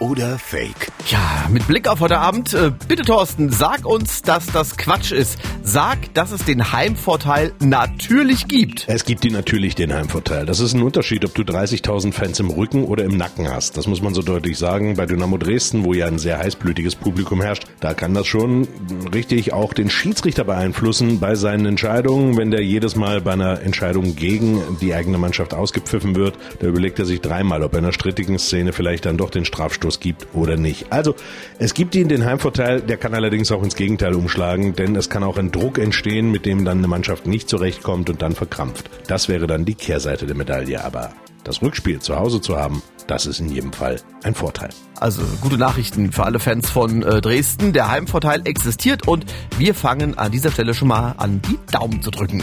oder Fake? Ja, mit Blick auf heute Abend, äh, bitte Thorsten, sag uns, dass das Quatsch ist. Sag, dass es den Heimvorteil natürlich gibt. Es gibt die natürlich den Heimvorteil. Das ist ein Unterschied, ob du 30.000 Fans im Rücken oder im Nacken hast. Das muss man so deutlich sagen. Bei Dynamo Dresden, wo ja ein sehr heißblütiges Publikum herrscht, da kann das schon richtig auch den Schiedsrichter beeinflussen bei seinen Entscheidungen. Wenn der jedes Mal bei einer Entscheidung gegen die eigene Mannschaft ausgepfiffen wird, da überlegt er sich dreimal, ob er in einer strittigen Szene vielleicht dann doch den Strafstoß Abschluss gibt oder nicht. Also es gibt ihnen den Heimvorteil, der kann allerdings auch ins Gegenteil umschlagen, denn es kann auch ein Druck entstehen, mit dem dann eine Mannschaft nicht zurechtkommt und dann verkrampft. Das wäre dann die Kehrseite der Medaille, aber das Rückspiel zu Hause zu haben, das ist in jedem Fall ein Vorteil. Also gute Nachrichten für alle Fans von äh, Dresden. Der Heimvorteil existiert und wir fangen an dieser Stelle schon mal an, die Daumen zu drücken.